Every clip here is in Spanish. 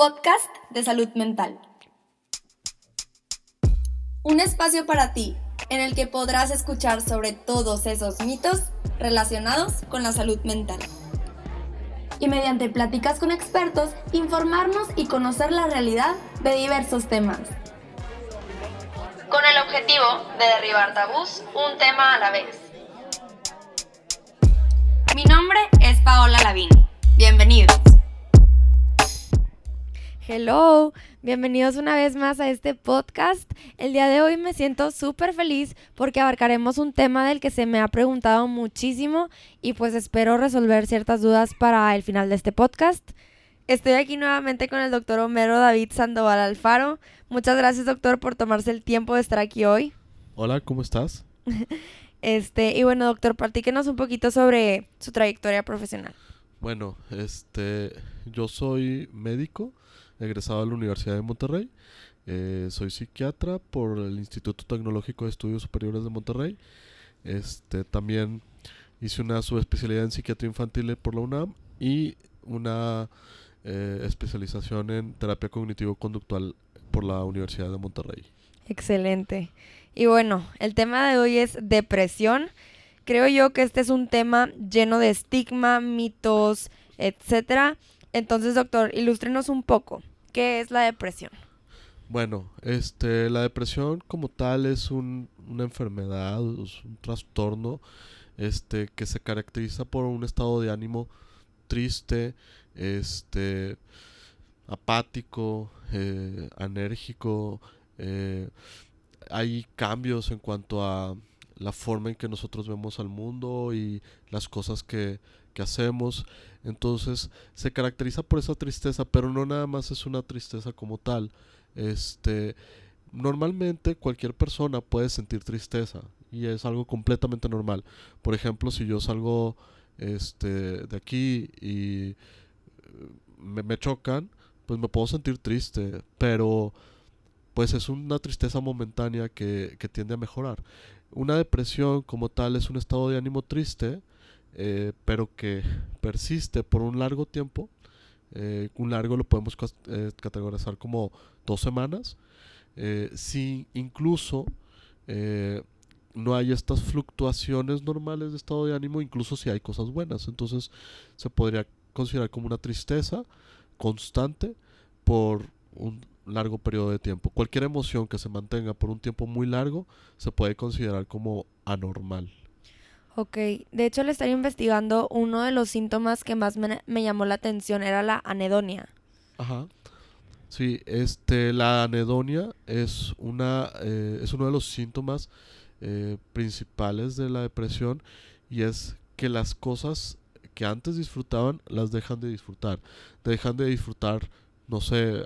podcast de salud mental. Un espacio para ti en el que podrás escuchar sobre todos esos mitos relacionados con la salud mental. Y mediante pláticas con expertos, informarnos y conocer la realidad de diversos temas. Con el objetivo de derribar tabús un tema a la vez. Mi nombre es Paola Lavín. Bienvenidos. Hello, bienvenidos una vez más a este podcast. El día de hoy me siento súper feliz porque abarcaremos un tema del que se me ha preguntado muchísimo y pues espero resolver ciertas dudas para el final de este podcast. Estoy aquí nuevamente con el doctor Homero David Sandoval Alfaro. Muchas gracias doctor por tomarse el tiempo de estar aquí hoy. Hola, ¿cómo estás? Este, y bueno, doctor, platíquenos un poquito sobre su trayectoria profesional. Bueno, este, yo soy médico, egresado de la Universidad de Monterrey. Eh, soy psiquiatra por el Instituto Tecnológico de Estudios Superiores de Monterrey. Este, también hice una subespecialidad en psiquiatría infantil por la UNAM y una eh, especialización en terapia cognitivo-conductual por la Universidad de Monterrey. Excelente. Y bueno, el tema de hoy es depresión. Creo yo que este es un tema lleno de estigma, mitos, etcétera. Entonces, doctor, ilústrenos un poco. ¿Qué es la depresión? Bueno, este, la depresión como tal es un, una enfermedad, es un trastorno, este, que se caracteriza por un estado de ánimo triste, este, apático, eh, anérgico, eh, hay cambios en cuanto a la forma en que nosotros vemos al mundo y las cosas que, que hacemos. Entonces se caracteriza por esa tristeza, pero no nada más es una tristeza como tal. Este, normalmente cualquier persona puede sentir tristeza y es algo completamente normal. Por ejemplo, si yo salgo este, de aquí y me, me chocan, pues me puedo sentir triste, pero pues es una tristeza momentánea que, que, tiende a mejorar. Una depresión como tal es un estado de ánimo triste, eh, pero que persiste por un largo tiempo. Eh, un largo lo podemos eh, categorizar como dos semanas. Si incluso no hay estas fluctuaciones normales de estado de ánimo, incluso si hay cosas buenas. Entonces se podría considerar como una tristeza constante por un largo periodo de tiempo. Cualquier emoción que se mantenga por un tiempo muy largo se puede considerar como anormal. Ok, de hecho al estar investigando, uno de los síntomas que más me, me llamó la atención era la anedonia. Ajá. Sí, este, la anedonia es, una, eh, es uno de los síntomas eh, principales de la depresión y es que las cosas que antes disfrutaban las dejan de disfrutar. Dejan de disfrutar no sé,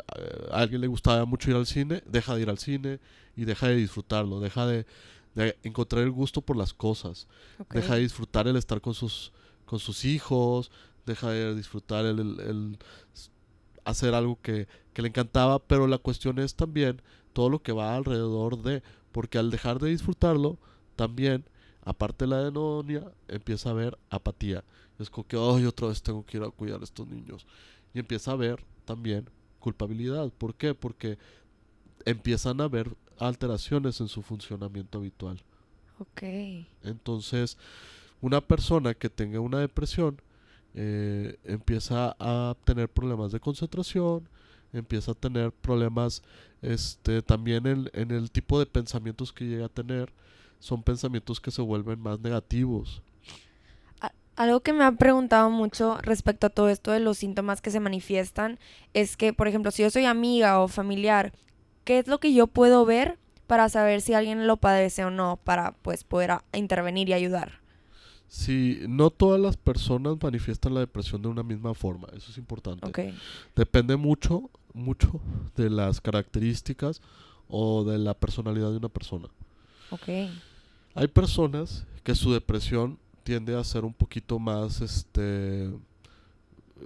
a alguien le gustaba mucho ir al cine, deja de ir al cine y deja de disfrutarlo, deja de, de encontrar el gusto por las cosas, Okay. deja de disfrutar el estar con sus, con sus hijos, deja de disfrutar el, el- el s- hacer algo que, que le encantaba, pero la cuestión es también todo lo que va alrededor de, porque al dejar de disfrutarlo, también, aparte de la anedonia, empieza a haber apatía. Es como que, ay, otra vez tengo que ir a cuidar a estos niños. Y empieza a haber también culpabilidad. ¿Por qué? Porque empiezan a haber alteraciones en su funcionamiento habitual. Ok. Entonces, una persona que tenga una depresión eh, empieza a tener problemas de concentración, empieza a tener problemas este, también en, en el tipo de pensamientos que llega a tener. Son pensamientos que se vuelven más negativos. Algo que me han preguntado mucho respecto a todo esto de los síntomas que se manifiestan es que, por ejemplo, si yo soy amiga o familiar, ¿qué es lo que yo puedo ver para saber si alguien lo padece o no, para pues poder a- intervenir y ayudar? Si no todas las personas manifiestan la depresión de una misma forma, eso es importante. Ok. Depende mucho, mucho de las características o de la personalidad de una persona. Hay personas que su depresión tiende a ser un poquito más este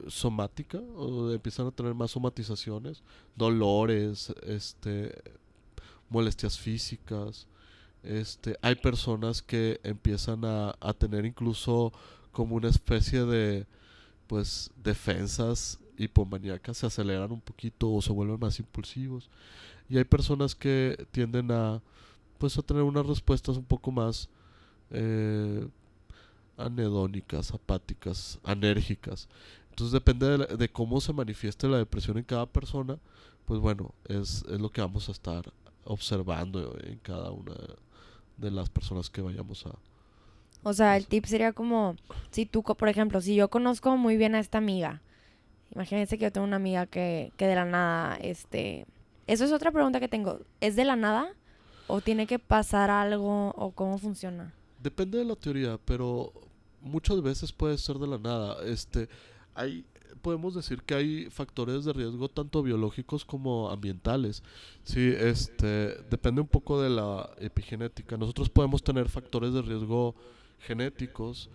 somática o empiezan a tener más somatizaciones, dolores, este molestias físicas. Este, hay personas que empiezan a, a tener incluso como una especie de pues defensas hipomaníacas se aceleran un poquito o se vuelven más impulsivos. Y hay personas que tienden a, pues, a tener unas respuestas un poco más eh, anedónicas, apáticas, anérgicas. Entonces depende de, de, cómo se manifieste la depresión en cada persona, pues bueno, es, es lo que vamos a estar observando en cada una de las personas que vayamos a... O sea, el tip sería como, si tú, por ejemplo, si yo conozco muy bien a esta amiga, imagínense que yo tengo una amiga que, que de la nada, este... Eso es otra pregunta que tengo. ¿Es de la nada? ¿O tiene que pasar algo? ¿O cómo funciona? Depende de la teoría, pero muchas veces puede ser de la nada. Este, hay, podemos decir que hay factores de riesgo tanto biológicos como ambientales. Sí, este, depende un poco de la epigenética. Nosotros podemos tener factores de riesgo genéticos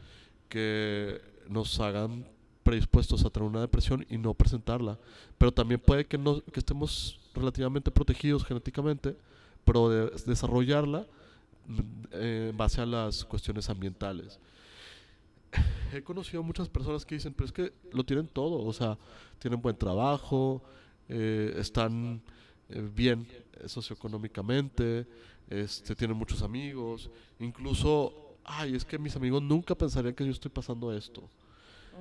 que nos hagan predispuestos a tener una depresión y no presentarla. Pero también puede que, no, que estemos relativamente protegidos genéticamente, pero de desarrollarla eh, en base a las cuestiones ambientales. He conocido muchas personas que dicen, pero es que lo tienen todo, o sea, tienen buen trabajo, eh, están eh, bien socioeconómicamente, este, tienen muchos amigos, incluso, ay, es que mis amigos nunca pensarían que yo estoy pasando esto,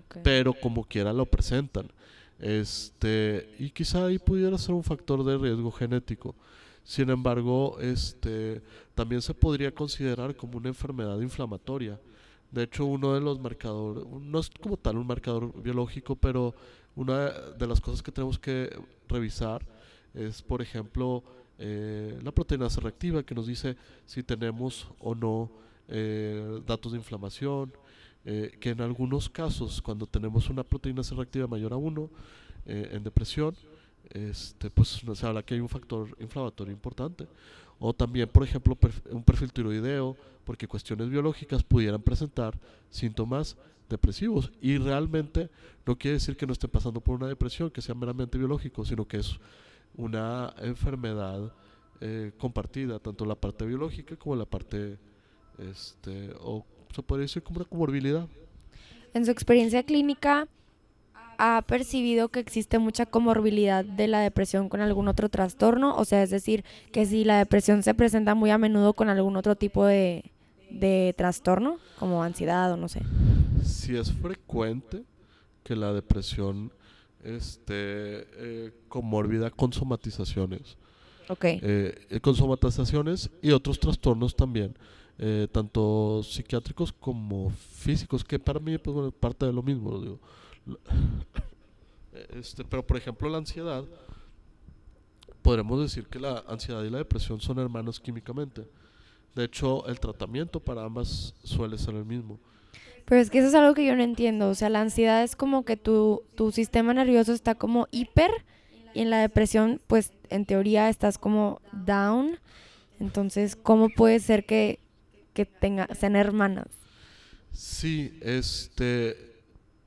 okay. pero como quiera lo presentan. Este, y quizá ahí pudiera ser un factor de riesgo genético. Sin embargo, este, también se podría considerar como una enfermedad inflamatoria. De hecho, uno de los marcadores, no es como tal un marcador biológico, pero una de las cosas que tenemos que revisar es, por ejemplo, eh, la proteína C reactiva, que nos dice si tenemos o no eh, datos de inflamación, eh, que en algunos casos, cuando tenemos una proteína C reactiva mayor a 1 eh, en depresión, este, pues se habla que hay un factor inflamatorio importante. O también, por ejemplo, un perfil tiroideo, porque cuestiones biológicas pudieran presentar síntomas depresivos. Y realmente no quiere decir que no estén pasando por una depresión, que sea meramente biológico, sino que es una enfermedad eh, compartida, tanto la parte biológica como la parte, este, o se podría decir como una comorbilidad. En su experiencia clínica, ¿ha percibido que existe mucha comorbilidad de la depresión con algún otro trastorno? O sea, es decir, que si la depresión se presenta muy a menudo con algún otro tipo de, de trastorno, como ansiedad o no sé. Si es frecuente que la depresión esté eh, comórbida con somatizaciones. Ok. Eh, con somatizaciones y otros trastornos también. Eh, tanto psiquiátricos como físicos, que para mí pues, bueno, parte de lo mismo. Digo. Este, pero por ejemplo la ansiedad, podremos decir que la ansiedad y la depresión son hermanos químicamente. De hecho, el tratamiento para ambas suele ser el mismo. Pero es que eso es algo que yo no entiendo. O sea, la ansiedad es como que tu, tu sistema nervioso está como hiper y en la depresión, pues en teoría estás como down. Entonces, ¿cómo puede ser que, que tenga, sean hermanas? Sí, este,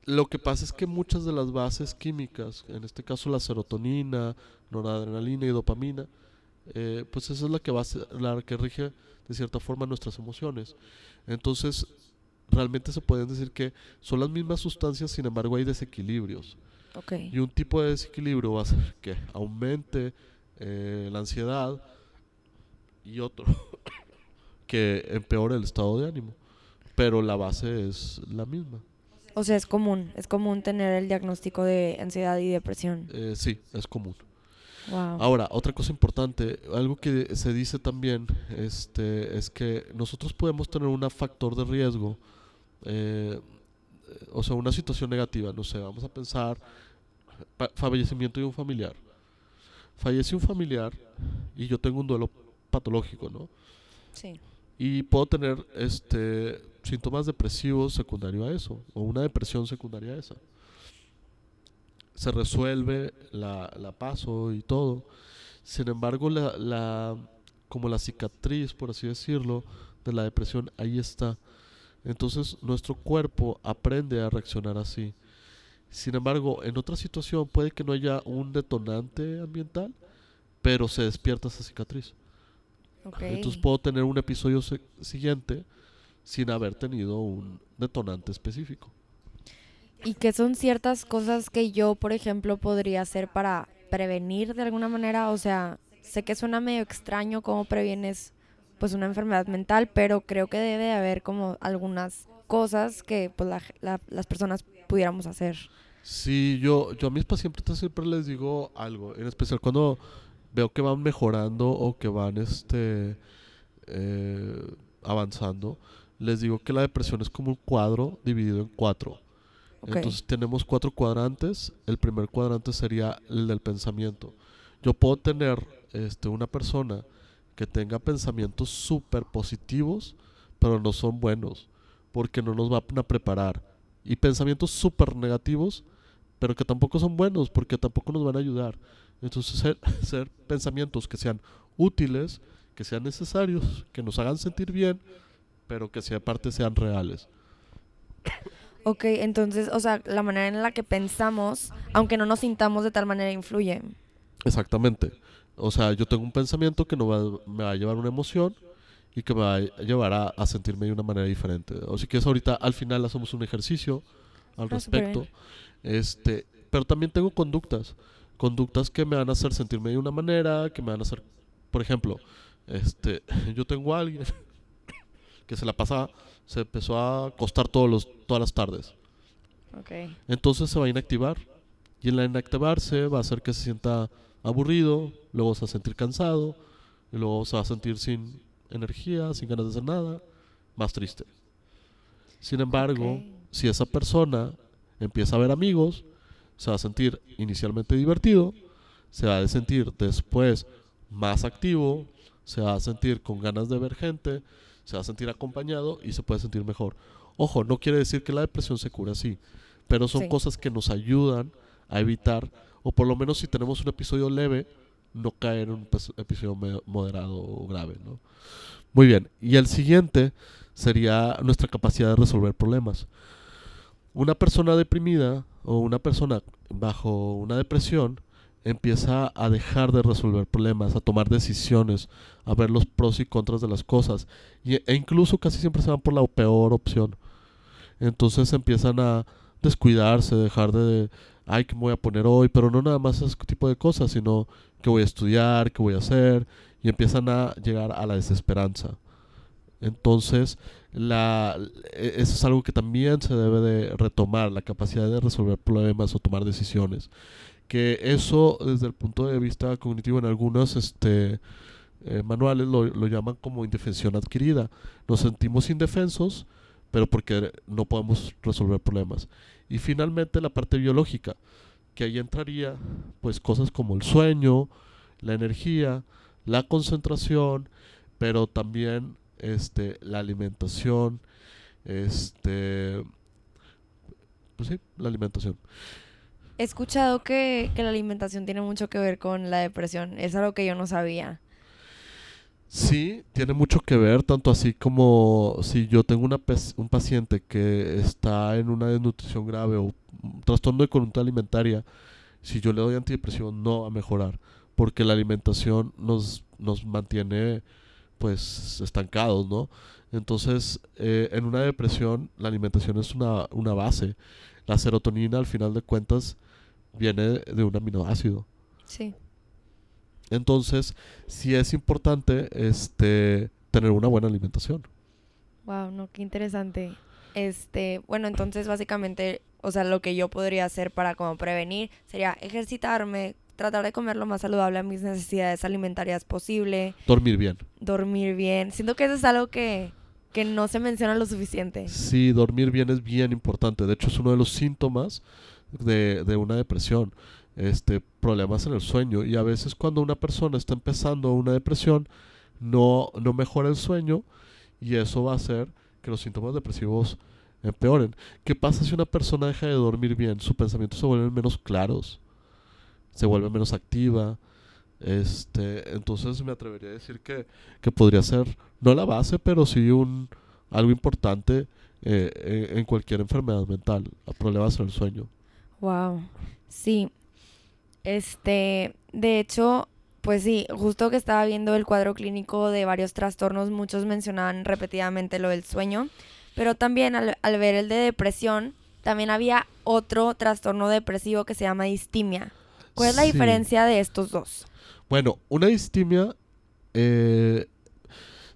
lo que pasa es que muchas de las bases químicas, en este caso la serotonina, noradrenalina y dopamina, eh, pues esa es la que va a ser, la que rige de cierta forma nuestras emociones. Entonces, realmente se pueden decir que son las mismas sustancias, sin embargo hay desequilibrios. Okay. Y un tipo de desequilibrio va a ser que aumente eh, la ansiedad y otro que empeore el estado de ánimo. Pero la base es la misma. O sea, es común, es común tener el diagnóstico de ansiedad y depresión. Eh, sí, es común. Wow. Ahora, otra cosa importante, algo que se dice también, este, es que nosotros podemos tener un factor de riesgo, eh, o sea, una situación negativa, no sé, vamos a pensar fallecimiento de un familiar. Fallece un familiar y yo tengo un duelo patológico, ¿no? Sí. Y puedo tener este síntomas depresivos secundario a eso, o una depresión secundaria a esa. Se resuelve, la, la paso y todo. Sin embargo, la, la, como la cicatriz, por así decirlo, de la depresión, ahí está. Entonces nuestro cuerpo aprende a reaccionar así. Sin embargo, en otra situación puede que no haya un detonante ambiental, pero se despierta esa cicatriz. Okay. Entonces puedo tener un episodio siguiente sin haber tenido un detonante específico. ¿Y qué son ciertas cosas que yo, por ejemplo, podría hacer para prevenir de alguna manera? O sea, sé que suena medio extraño cómo previenes pues una enfermedad mental, pero creo que debe de haber como algunas cosas que pues la- la- las personas pudiéramos hacer. Sí, yo, yo a mis pacientes siempre les digo algo, en especial cuando veo que van mejorando o que van este eh, avanzando, les digo que la depresión es como un cuadro dividido en cuatro. Ok. Entonces tenemos cuatro cuadrantes. El primer cuadrante sería el del pensamiento. Yo puedo tener este, una persona que tenga pensamientos súper positivos, pero no son buenos, porque no nos van a preparar. Y pensamientos súper negativos, pero que tampoco son buenos, porque tampoco nos van a ayudar. Entonces, ser, ser pensamientos que sean útiles, que sean necesarios, que nos hagan sentir bien, pero que si aparte sean reales. Ok, entonces, o sea, la manera en la que pensamos, aunque no nos sintamos de tal manera, influye. Exactamente. O sea, yo tengo un pensamiento que no va- me va a llevar una emoción y que me va a llevar a, a sentirme de una manera diferente. O si quieres ahorita al final hacemos un ejercicio al respecto. Este, pero también tengo conductas, conductas que me van a hacer sentirme de una manera, que me van a hacer, por ejemplo, este, yo tengo a alguien que se la pasa, se empezó a acostar todos los, todas las tardes. Entonces se va a inactivar. Y en la inactivarse va a hacer que se sienta aburrido, luego se va a sentir cansado, y luego se va a sentir sin energía, sin ganas de hacer nada, más triste. Sin embargo, si esa persona empieza a ver amigos, se va a sentir inicialmente divertido, se va a sentir después más activo, se va a sentir con ganas de ver gente, se va a sentir acompañado y se puede sentir mejor. Ojo, no quiere decir que la depresión se cura así, pero son Sí. cosas que nos ayudan a evitar, o por lo menos si tenemos un episodio leve, no caer en un episodio moderado o grave. ¿no? Muy bien, y el siguiente sería nuestra capacidad de resolver problemas. Una persona deprimida o una persona bajo una depresión empieza a dejar de resolver problemas, a tomar decisiones, a ver los pros y contras de las cosas y- e incluso casi siempre se van por la peor opción. Entonces empiezan a descuidarse, dejar de, ay, ¿qué me voy a poner hoy? Pero no nada más ese tipo de cosas, sino qué voy a estudiar, qué voy a hacer y empiezan a llegar a la desesperanza. Entonces, la, e- eso es algo que también se debe de retomar, la capacidad de resolver problemas o tomar decisiones. Que eso, desde el punto de vista cognitivo, en algunos este, eh, manuales lo, lo llaman como indefensión adquirida. Nos sentimos indefensos, pero porque no podemos resolver problemas. Y finalmente la parte biológica, que ahí entraría pues cosas como el sueño, la energía, la concentración, pero también este la alimentación, este pues sí, la alimentación. He escuchado que, que la alimentación tiene mucho que ver con la depresión. Es algo que yo no sabía. Sí, tiene mucho que ver, tanto así como si yo tengo una un paciente que está en una desnutrición grave o un trastorno de conducta alimentaria, si yo le doy antidepresión no va a mejorar, porque la alimentación nos, nos mantiene pues estancados, ¿no? Entonces, eh, en una depresión la alimentación es una, una base. La serotonina al final de cuentas viene de un aminoácido. Sí. Entonces, sí es importante este tener una buena alimentación. Wow, no, qué interesante. Este, bueno, entonces básicamente, o sea, lo que yo podría hacer para como prevenir sería ejercitarme, tratar de comer lo más saludable a mis necesidades alimentarias posible, Dormir bien. dormir bien. Siento que eso es algo que, que no se menciona lo suficiente. Sí, dormir bien es bien importante. De hecho, es uno de los síntomas de, de una depresión. Este, problemas en el sueño. Y a veces cuando una persona está empezando una depresión, no, no mejora el sueño y eso va a hacer que los síntomas depresivos empeoren. ¿Qué pasa si una persona deja de dormir bien? Sus pensamientos se vuelven menos claros, se vuelve menos activa. Este, entonces me atrevería a decir que, que podría ser, no la base, pero sí un, algo importante eh, en en cualquier enfermedad mental, problemas en el sueño. Wow. Sí. Este, de hecho, pues sí, justo que estaba viendo el cuadro clínico de varios trastornos, muchos mencionaban repetidamente lo del sueño, pero también al, al ver el de depresión, también había otro trastorno depresivo que se llama distimia. ¿Cuál es la Sí. diferencia de estos dos? Bueno, una distimia, eh,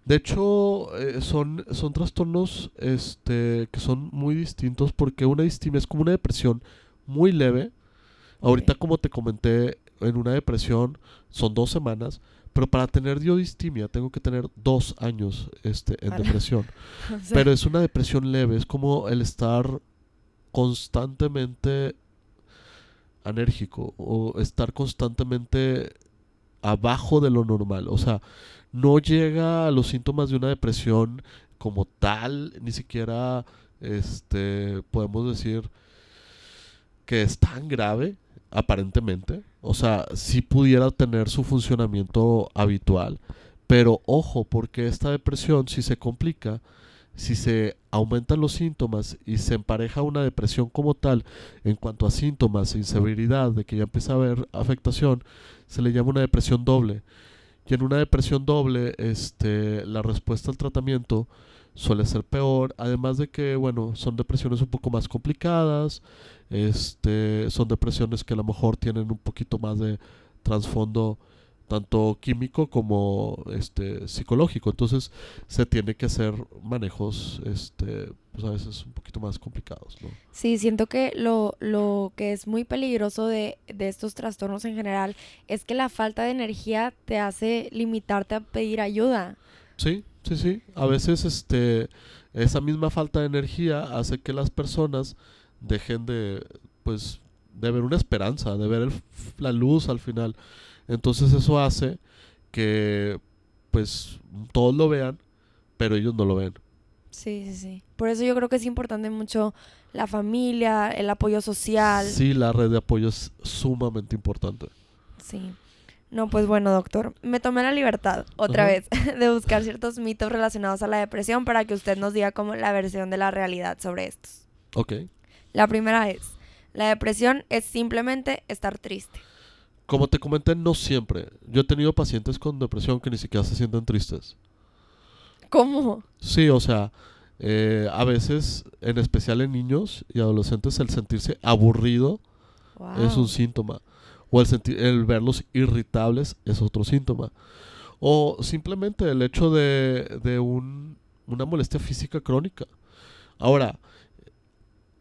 de hecho, eh, son, son trastornos este, que son muy distintos porque una distimia es como una depresión muy leve. Ahorita, como te comenté, en una depresión son dos semanas, pero para tener yo distimia tengo que tener dos años este, en depresión. O sea, Pero es una depresión leve, es como el estar constantemente anérgico o estar constantemente abajo de lo normal. O sea, no llega a los síntomas de una depresión como tal, ni siquiera este podemos decir que es tan grave aparentemente. O sea, si pudiera tener su funcionamiento habitual, pero ojo, porque esta depresión si se complica, si se aumentan los síntomas y se empareja una depresión como tal en cuanto a síntomas inseveridad de que ya empieza a haber afectación, se le llama una depresión doble. Y en una depresión doble, este, la respuesta al tratamiento suele ser peor, además de que, bueno, son depresiones un poco más complicadas, este, son depresiones que a lo mejor tienen un poquito más de trasfondo tanto químico como este psicológico entonces se tiene que hacer manejos este pues a veces un poquito más complicados ¿no? Sí, siento que lo, lo que es muy peligroso de, de estos trastornos en general es que la falta de energía te hace limitarte a pedir ayuda. sí sí sí a veces este esa misma falta de energía hace que las personas dejen de pues de ver una esperanza de ver el la luz al final entonces eso hace que pues todos lo vean pero ellos no lo ven Sí, sí, sí. Por eso yo creo que es importante mucho la familia, el apoyo social. Sí, la red de apoyo es sumamente importante. Sí. No, pues bueno, doctor, me tomé la libertad otra vez de buscar ciertos mitos relacionados a la depresión para que usted nos diga como la versión de la realidad sobre estos. Ok. La primera es, la depresión es simplemente estar triste. Como te comenté, no siempre. Yo he tenido pacientes con depresión que ni siquiera se sienten tristes. ¿Cómo? Sí, o sea, eh, a veces, en especial en niños y adolescentes, el sentirse aburrido es un síntoma. O el, sentir, el verlos irritables es otro síntoma. O simplemente el hecho de, de un- una molestia física crónica. Ahora,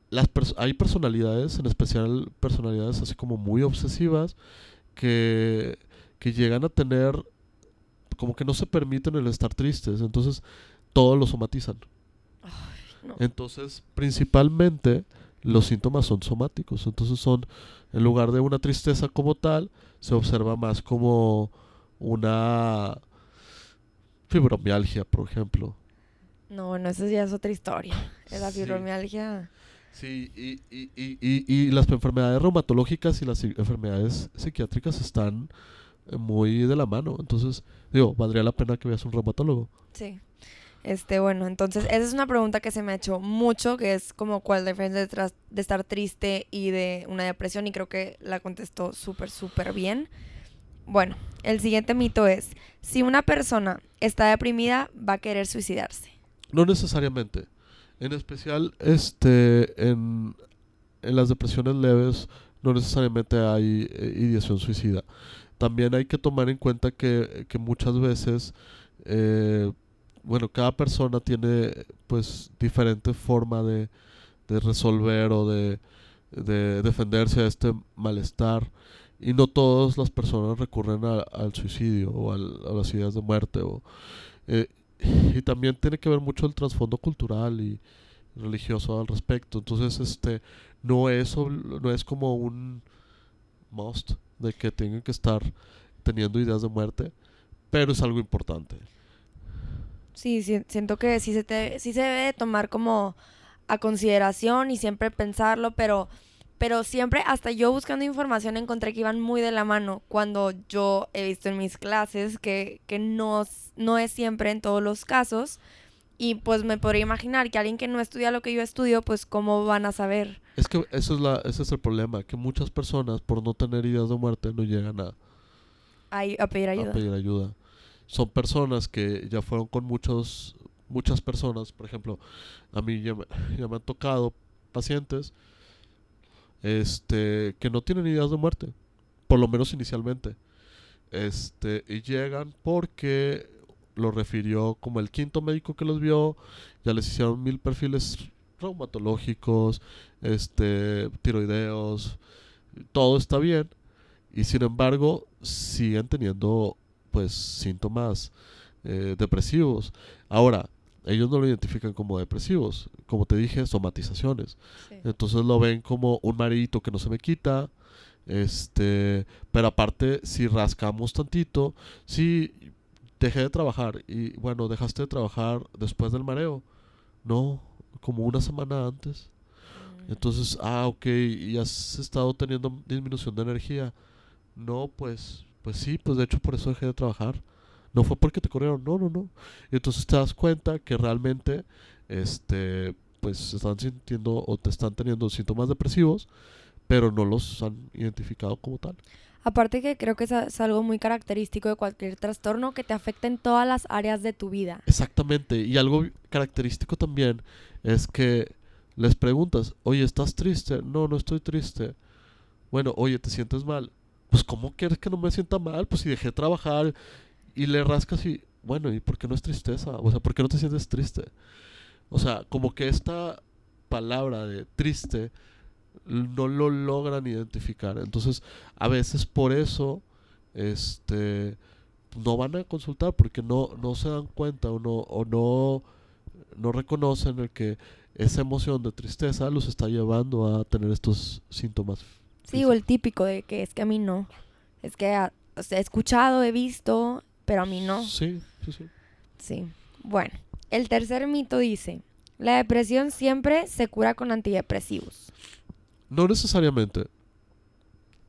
las pers- hay personalidades, en especial personalidades así como muy obsesivas, que, que llegan a tener como que no se permiten el estar tristes. Entonces, todo lo somatizan. no. Entonces, principalmente los síntomas son somáticos. Entonces son, en lugar de una tristeza como tal, se observa más como una fibromialgia, por ejemplo. No, bueno, eso ya es otra historia. La Sí. fibromialgia. Sí, y, y, y, y, y las enfermedades reumatológicas y las enfermedades psiquiátricas están eh, muy de la mano. Entonces, digo, valdría la pena que veas un reumatólogo. Sí. Este, bueno, entonces esa es una pregunta que se me ha hecho mucho, que es como cuál es la diferencia de, estar triste y de una depresión, y creo que la contestó súper, súper bien. Bueno, el siguiente mito es, si una persona está deprimida, va a querer suicidarse. No necesariamente. En especial, este, en, en las depresiones leves, no necesariamente hay eh, ideación suicida. También hay que tomar en cuenta que, que muchas veces, eh, bueno, cada persona tiene pues diferente forma de, de resolver o de, de defenderse a este malestar. Y no todas las personas recurren al suicidio o a las ideas de muerte o eh, y también tiene que ver mucho el trasfondo cultural y religioso al respecto. Entonces este no es no es como un must de que tengan que estar teniendo ideas de muerte pero es algo importante Sí, sí, siento que sí se, te- sí se debe de tomar como a consideración y siempre pensarlo, pero, pero siempre, hasta yo buscando información encontré que iban muy de la mano cuando yo he visto en mis clases que, que no, no es siempre en todos los casos. Y pues me podría imaginar que alguien que no estudia lo que yo estudio, pues cómo van a saber. es que eso es la ese es el problema que muchas personas por no tener ideas de muerte no llegan a, Ahí, a pedir a ayuda. pedir ayuda. Son personas que ya fueron con muchos, muchas personas, por ejemplo, a mí ya me, ya me han tocado pacientes este, que no tienen ideas de muerte, por lo menos inicialmente. Este, y llegan porque lo refirió como el quinto médico que los vio, ya les hicieron mil perfiles reumatológicos, este, tiroideos, todo está bien, y sin embargo siguen teniendo pues síntomas eh, depresivos. Ahora, ellos no lo identifican como depresivos, como te dije, somatizaciones. Entonces lo ven como un marito que no se me quita. Este, pero aparte, si rascamos tantito, si dejé de trabajar y bueno, dejaste de trabajar después del mareo. No, como una semana antes. Mm. Entonces, ah, ok, y has estado teniendo disminución de energía. No, pues, pues sí, pues de hecho por eso dejé de trabajar. No fue porque te corrieron, no, no, no. Y entonces te das cuenta que realmente, este, pues están sintiendo o te están teniendo síntomas depresivos, pero no los han identificado como tal. Aparte que creo que es algo muy característico de cualquier trastorno que te afecta en todas las áreas de tu vida. Exactamente. Y algo característico también es que les preguntas, oye, ¿estás triste? No, no estoy triste. Bueno, oye, ¿te sientes mal? Pues ¿cómo quieres que no me sienta mal? Pues si dejé de trabajar y le rascas y, bueno, ¿y por qué no es tristeza? O sea, ¿por qué no te sientes triste? O sea, como que esta palabra de triste no lo logran identificar. Entonces, a veces por eso, este, no van a consultar porque no, no se dan cuenta o no, o no, no reconocen el que esa emoción de tristeza los está llevando a tener estos síntomas. Sí, o el típico de que es que a mí no. Es que he escuchado, he visto, pero a mí no. Sí, sí, sí. Sí. Bueno, el tercer mito dice, la depresión siempre se cura con antidepresivos. No necesariamente.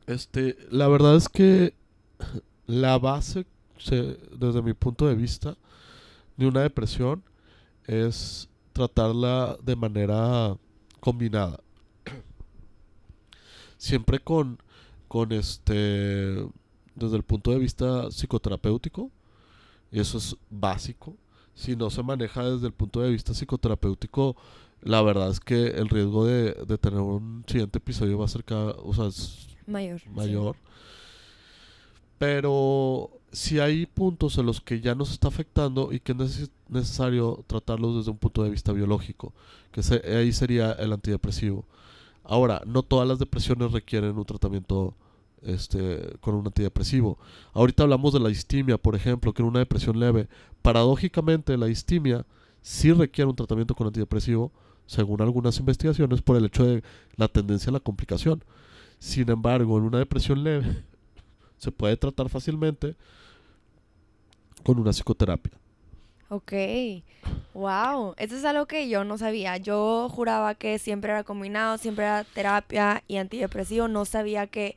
Este, la verdad es que la base, desde mi punto de vista, de una depresión es tratarla de manera combinada. Siempre con, con este desde el punto de vista psicoterapéutico, y eso es básico. Si no se maneja desde el punto de vista psicoterapéutico, la verdad es que el riesgo de, tener un siguiente episodio va a ser cada, o sea, mayor. mayor. Pero si hay puntos en los que ya nos está afectando y que es necesario tratarlos desde un punto de vista biológico, que ahí sería el antidepresivo. Ahora, no todas las depresiones requieren un tratamiento este, con un antidepresivo. Ahorita hablamos de la distimia, por ejemplo, que en una depresión leve. Paradójicamente, la distimia sí requiere un tratamiento con antidepresivo, según algunas investigaciones, por el hecho de la tendencia a la complicación. Sin embargo, en una depresión leve se puede tratar fácilmente con una psicoterapia. Ok, wow, eso es algo que yo no sabía. Yo juraba que siempre era combinado, siempre era terapia y antidepresivo. No sabía que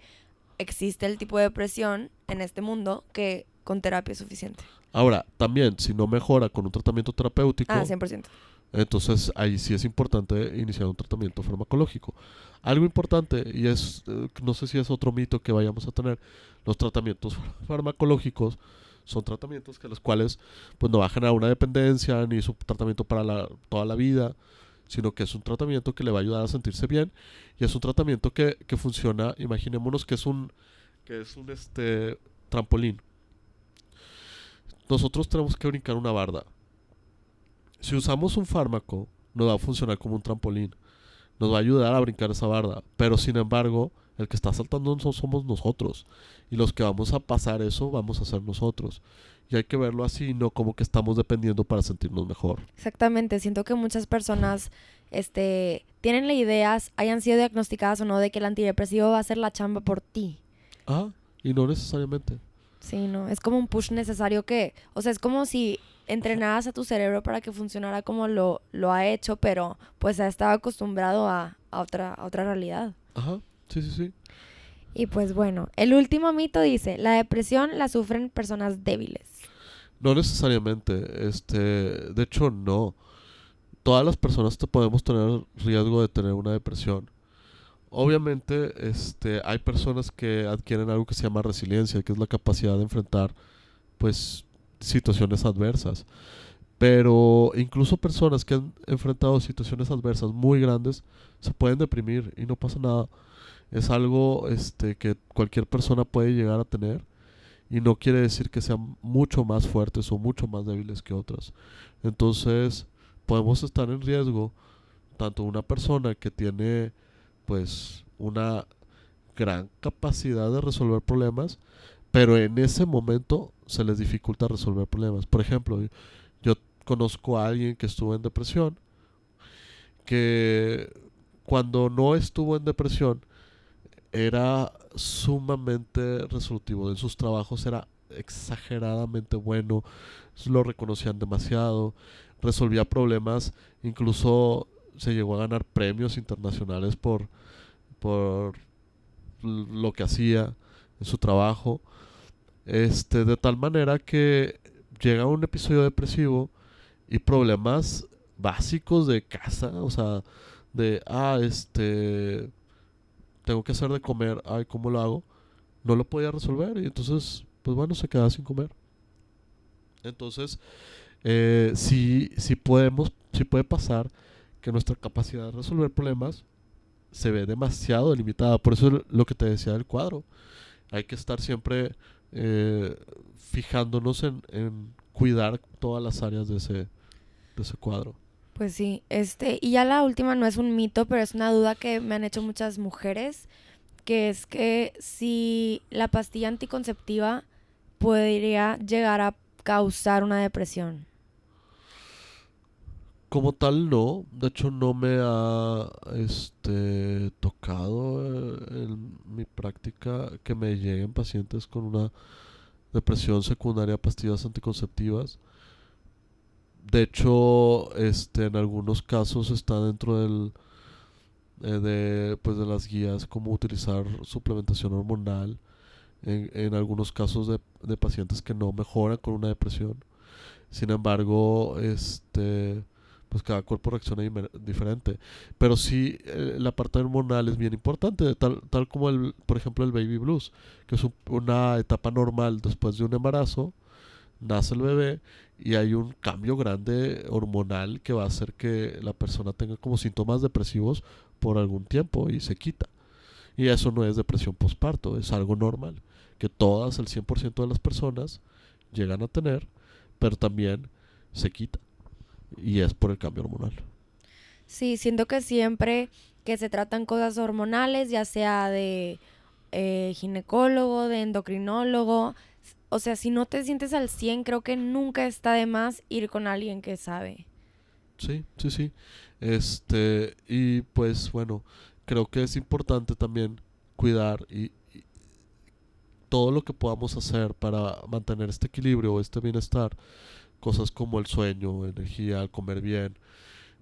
existe el tipo de depresión en este mundo que con terapia es suficiente. Ahora, también, si no mejora con un tratamiento terapéutico, ah, 100%. entonces ahí sí es importante iniciar un tratamiento farmacológico. Algo importante, y es, eh, no sé si es otro mito que vayamos a tener, los tratamientos farmacológicos son tratamientos que los cuales pues no va a una dependencia ni su tratamiento para la, toda la vida, sino que es un tratamiento que le va a ayudar a sentirse bien y es un tratamiento que, que funciona, imaginémonos que es un, que es un este, trampolín. Nosotros tenemos que brincar una barda. Si usamos un fármaco, nos va a funcionar como un trampolín. Nos va a ayudar a brincar esa barda. Pero sin embargo, el que está saltando no somos nosotros. Y los que vamos a pasar eso vamos a ser nosotros. Y hay que verlo así, no como que estamos dependiendo para sentirnos mejor. Exactamente, siento que muchas personas este, tienen la idea, hayan sido diagnosticadas o no, de que el antidepresivo va a hacer la chamba por ti. Ah, y no necesariamente. Sí, no, es como un push necesario que, o sea, es como si entrenaras a tu cerebro para que funcionara como lo, lo ha hecho, pero pues ha estado acostumbrado a, a, otra, a otra realidad. Ajá, sí, sí, sí. Y pues bueno, el último mito dice, la depresión la sufren personas débiles. No necesariamente, este, de hecho no. Todas las personas te podemos tener riesgo de tener una depresión. Obviamente, este, hay personas que adquieren algo que se llama resiliencia, que es la capacidad de enfrentar, pues, situaciones adversas. Pero incluso personas que han enfrentado situaciones adversas muy grandes se pueden deprimir y no pasa nada. Es algo este, que cualquier persona puede llegar a tener y no quiere decir que sean mucho más fuertes o mucho más débiles que otras. Entonces podemos estar en riesgo tanto una persona que tiene pues una gran capacidad de resolver problemas, pero en ese momento se les dificulta resolver problemas. Por ejemplo, yo conozco a alguien que estuvo en depresión, que cuando no estuvo en depresión era sumamente resolutivo. En sus trabajos era exageradamente bueno, lo reconocían demasiado, resolvía problemas, incluso se llegó a ganar premios internacionales por, por lo que hacía en su trabajo. Este, de tal manera que llega un episodio depresivo y problemas básicos de casa, o sea, de, ah, este, tengo que hacer de comer, ay, ¿cómo lo hago? No lo podía resolver y entonces, pues bueno, se queda sin comer. Entonces, eh, sí, sí podemos, sí puede pasar que nuestra capacidad de resolver problemas se ve demasiado limitada. Por eso lo que te decía del cuadro. Hay que estar siempre eh, fijándonos en, en, cuidar todas las áreas de ese, de ese cuadro. Pues sí, este, y ya la última no es un mito, pero es una duda que me han hecho muchas mujeres, que es que si la pastilla anticonceptiva podría llegar a causar una depresión. Como tal no, de hecho no me ha este tocado eh, en mi práctica que me lleguen pacientes con una depresión secundaria a pastillas anticonceptivas. De hecho, este en algunos casos está dentro del eh, de pues de las guías cómo utilizar suplementación hormonal en, en algunos casos de, de pacientes que no mejoran con una depresión. Sin embargo, este pues cada cuerpo reacciona diferente. Pero sí, eh, la parte hormonal es bien importante, tal, tal como, el, por ejemplo, el baby blues, que es una etapa normal después de un embarazo, nace el bebé y hay un cambio grande hormonal que va a hacer que la persona tenga como síntomas depresivos por algún tiempo y se quita. Y eso no es depresión postparto, es algo normal, que todas, el 100% de las personas llegan a tener, pero también se quita y es por el cambio hormonal. Sí, siento que siempre que se tratan cosas hormonales, ya sea de eh, ginecólogo, de endocrinólogo, o sea, si no te sientes al 100, creo que nunca está de más ir con alguien que sabe. Sí, sí, sí. Este, y pues bueno, creo que es importante también cuidar y, todo lo que podamos hacer para mantener este equilibrio, este bienestar, cosas como el sueño, energía, el comer bien,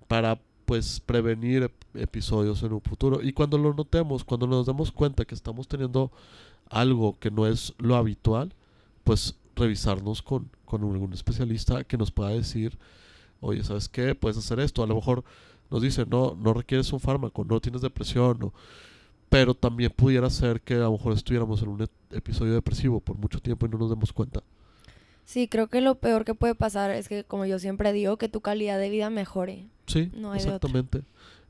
para pues prevenir episodios en un futuro. Y cuando lo notemos, cuando nos demos cuenta que estamos teniendo algo que no es lo habitual, pues revisarnos con, con algún especialista que nos pueda decir, oye, ¿sabes qué? Puedes hacer esto. A lo mejor nos dice, no, no requieres un fármaco, no tienes depresión, no. pero también pudiera ser que a lo mejor estuviéramos en un episodio depresivo por mucho tiempo y no nos demos cuenta. Sí, creo que lo peor que puede pasar es que, como yo siempre digo, que tu calidad de vida mejore. Sí, no exactamente.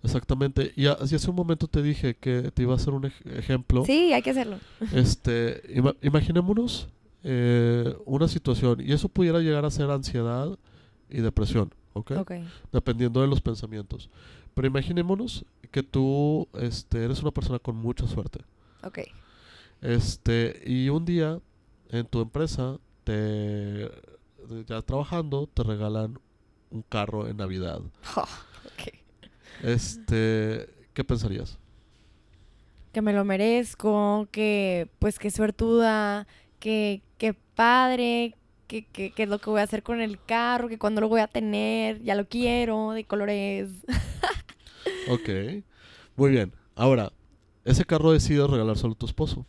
Exactamente. Y así hace un momento te dije que te iba a hacer un ejemplo. Sí, hay que hacerlo. Este, imaginémonos eh, una situación y eso pudiera llegar a ser ansiedad y depresión, ¿ok? Dependiendo de los pensamientos. Pero imaginémonos que tú este, eres una persona con mucha suerte. Ok. Este, y un día en tu empresa te ya trabajando te regalan un carro en Navidad. Oh, okay. Este, ¿qué pensarías? Que me lo merezco, que pues que suertuda, que, que padre, que, que, que, es lo que voy a hacer con el carro, que cuando lo voy a tener, ya lo quiero, de colores. ok, muy bien. Ahora, ese carro decides regalárselo a tu esposo.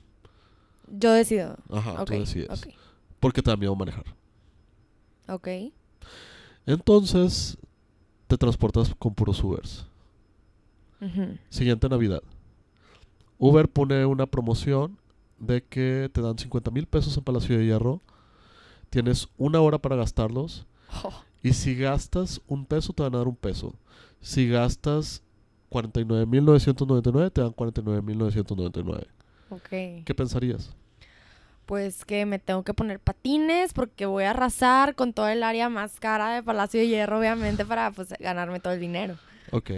Yo decido. Ajá, tú decides. Okay porque te da miedo manejar. Ok. Entonces, te transportas con puros Ubers. Siguiente Navidad. Uber pone una promoción de que te dan 50 mil pesos en Palacio de Hierro. Tienes una hora para gastarlos. Oh. Y si gastas un peso, te van a dar un peso. Si gastas 49.999, te dan 49.999. Ok. ¿Qué pensarías? Pues que me tengo que poner patines porque voy a arrasar con todo el área más cara de Palacio de Hierro, obviamente, para pues ganarme todo el dinero. Ok.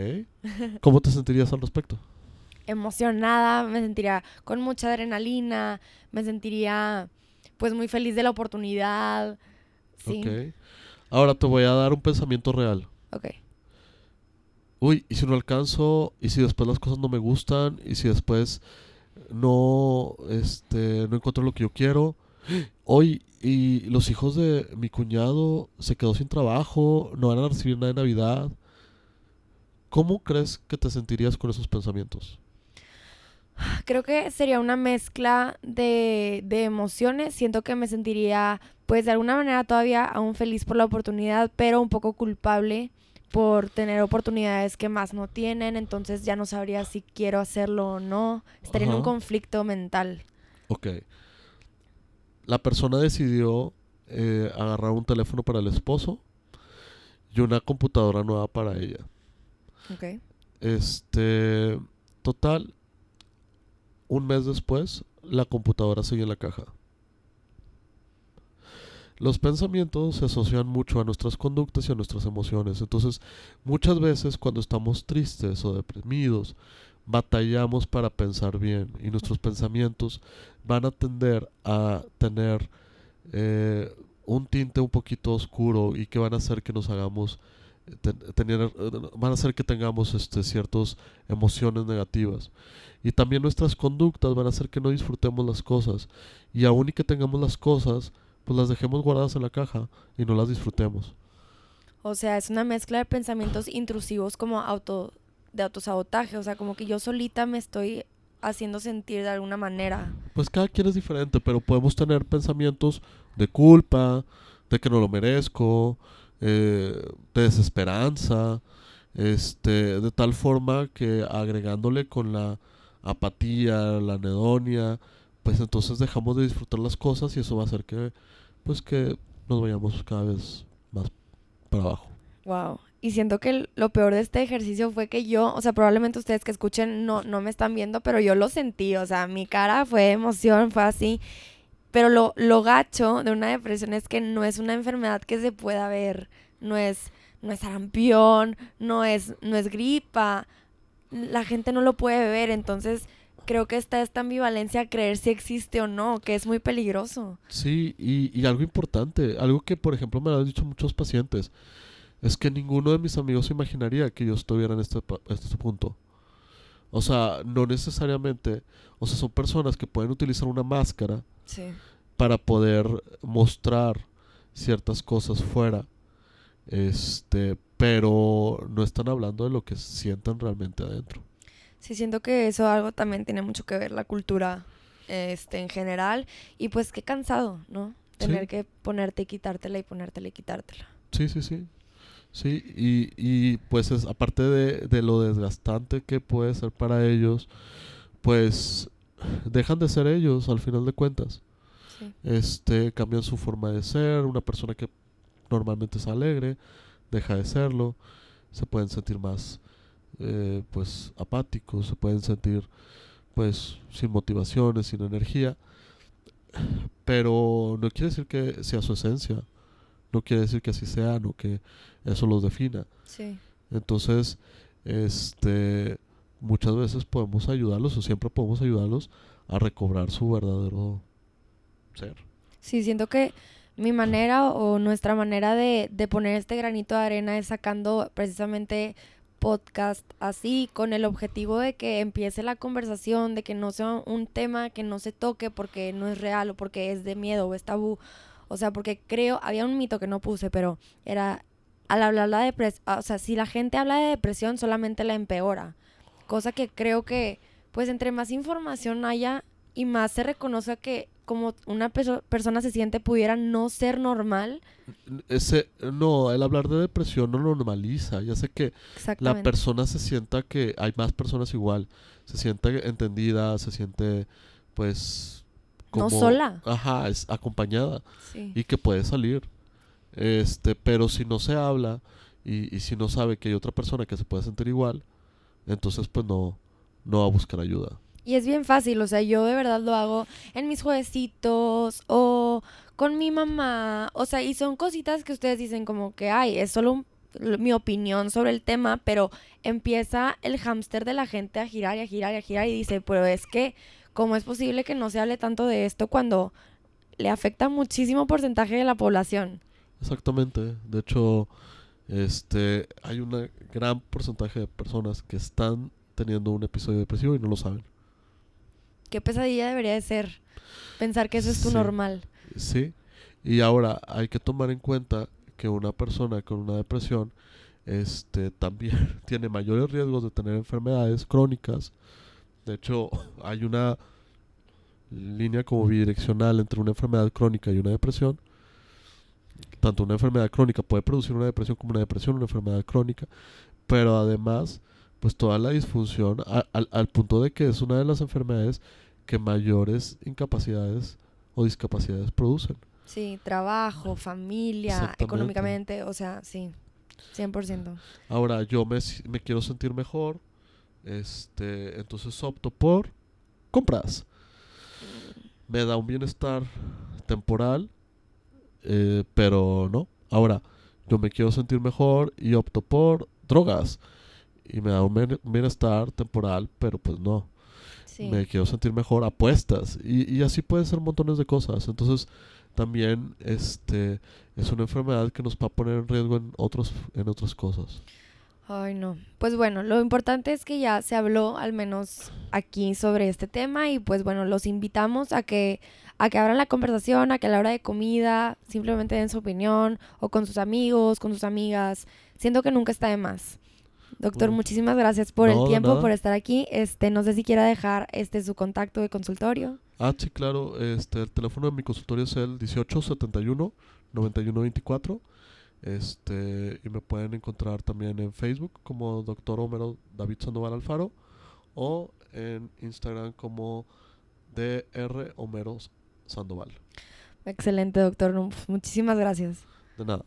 ¿Cómo te sentirías al respecto? Emocionada, me sentiría con mucha adrenalina, me sentiría pues muy feliz de la oportunidad. Sí. Ahora te voy a dar un pensamiento real. Ok. Uy, ¿y si no alcanzo? ¿Y si después las cosas no me gustan? ¿Y si después no, este, no encuentro lo que yo quiero? Hoy, y los hijos de mi cuñado se quedó sin trabajo, no van a recibir nada de Navidad. ¿Cómo crees que te sentirías con esos pensamientos? Creo que sería una mezcla de, de emociones. Siento que me sentiría, pues de alguna manera todavía aún feliz por la oportunidad, pero un poco culpable por tener oportunidades que más no tienen. Entonces ya no sabría si quiero hacerlo o no. Estaría en un conflicto mental. Ok. La persona decidió eh, agarrar un teléfono para el esposo y una computadora nueva para ella. Ok. Este, total, un mes después, la computadora sigue en la caja. Los pensamientos se asocian mucho a nuestras conductas y a nuestras emociones. Entonces, muchas veces cuando estamos tristes o deprimidos, batallamos para pensar bien y nuestros pensamientos van a tender a tener eh, un tinte un poquito oscuro y que van a hacer que nos hagamos ten- tener, eh, van a hacer que tengamos este, ciertas emociones negativas. Y también nuestras conductas van a hacer que no disfrutemos las cosas. Y aún y que tengamos las cosas pues las dejemos guardadas en la caja y no las disfrutemos. O sea, es una mezcla de pensamientos intrusivos como auto de autosabotaje, o sea, como que yo solita me estoy haciendo sentir de alguna manera. pues cada quien es diferente pero podemos tener pensamientos de culpa de que no lo merezco eh, de desesperanza este de tal forma que agregándole con la apatía la anedonia pues entonces dejamos de disfrutar las cosas y eso va a hacer que pues que nos vayamos cada vez más para abajo Wow. Y siento que lo peor de este ejercicio fue que yo, o sea, probablemente ustedes que escuchen no, no me están viendo, pero yo lo sentí, o sea, mi cara fue emoción, fue así. Pero lo, lo gacho de una depresión es que no es una enfermedad que se pueda ver, no es, no es sarampión, no es, no es gripa, la gente no lo puede ver, entonces creo que está esta ambivalencia a creer si existe o no, que es muy peligroso. Sí, y, y algo importante, algo que por ejemplo me lo han dicho muchos pacientes, es que ninguno de mis amigos imaginaría que yo estuviera en este, este punto. O sea, no necesariamente, o sea, son personas que pueden utilizar una máscara Sí. para poder mostrar ciertas cosas fuera, este, pero no están hablando de lo que sientan realmente adentro. Sí, siento que eso algo también tiene mucho que ver la cultura este en general y pues qué cansado, ¿no? Tener Sí. que ponerte y quitártela y ponértela y quitártela. Sí, sí, sí. Sí, y, y pues es, aparte de, de lo desgastante que puede ser para ellos, pues dejan de ser ellos al final de cuentas. Sí. Este, cambian su forma de ser, una persona que normalmente es alegre, deja de serlo, se pueden sentir más eh, pues apáticos, se pueden sentir pues sin motivaciones, sin energía, pero no quiere decir que sea su esencia, no quiere decir que así sean o que eso los defina. Sí. Entonces, este, muchas veces podemos ayudarlos o siempre podemos ayudarlos a recobrar su verdadero ser. Sí, siento que mi manera o nuestra manera de, de poner este granito de arena es sacando precisamente podcast así con el objetivo de que empiece la conversación, de que no sea un tema que no se toque porque no es real o porque es de miedo o es tabú. O sea, porque creo, había un mito que no puse, pero era al hablar la depresión, o sea, si la gente habla de depresión solamente la empeora. Cosa que creo que, pues entre más información haya y más se reconozca que como una perso- persona se siente pudiera no ser normal. Ese, no, el hablar de depresión no lo normaliza. Ya sé que la persona se sienta que hay más personas igual, se siente entendida, se siente pues No sola. Ajá, es acompañada Sí. y que puede salir. Este, pero si no se habla y, y si no sabe que hay otra persona que se puede sentir igual, entonces pues no, no va a buscar ayuda. Y es bien fácil, o sea, yo de verdad lo hago en mis jueguecitos o con mi mamá, o sea, y son cositas que ustedes dicen como que, ay, es solo un- mi opinión sobre el tema, pero empieza el hámster de la gente a girar y a girar y a girar y dice, pero es que, ¿cómo es posible que no se hable tanto de esto cuando le afecta muchísimo porcentaje de la población? Exactamente. De hecho, este, hay un gran porcentaje de personas que están teniendo un episodio depresivo y no lo saben. Qué pesadilla debería de ser pensar que eso es tu Sí. normal. Sí. Y ahora hay que tomar en cuenta que una persona con una depresión este también tiene mayores riesgos de tener enfermedades crónicas. De hecho, hay una línea como bidireccional entre una enfermedad crónica y una depresión. Tanto una enfermedad crónica puede producir una depresión como una depresión, una enfermedad crónica, pero además, pues toda la disfunción, a- al, al punto de que es una de las enfermedades que mayores incapacidades o discapacidades producen. Sí, trabajo, familia, económicamente, o sea, sí, 100%. Ahora, yo me, me quiero sentir mejor, este, entonces opto por compras. Me da un bienestar temporal, eh, pero no. Ahora, yo me quiero sentir mejor y opto por drogas. Y me da un bien- bienestar temporal, pero pues no. Sí. Me quiero sentir mejor, apuestas. Y, y así pueden ser montones de cosas. Entonces, también este es una enfermedad que nos va a poner en riesgo en otros en otras cosas. Ay, no. Pues bueno, lo importante es que ya se habló al menos aquí sobre este tema y pues bueno, los invitamos a que a que abran la conversación, a que a la hora de comida simplemente den su opinión o con sus amigos, con sus amigas. Siento que nunca está de más. Doctor, muchísimas gracias por No, el tiempo, nada. por estar aquí. Este, no sé si quiera dejar este su contacto de consultorio. Ah, sí, claro. Este, el teléfono de mi consultorio es el 1871 9124. Este, y me pueden encontrar también en Facebook como Dr. Homero David Sandoval Alfaro o en Instagram como DR Homero Sandoval. Excelente, doctor. Pues, muchísimas gracias. De nada.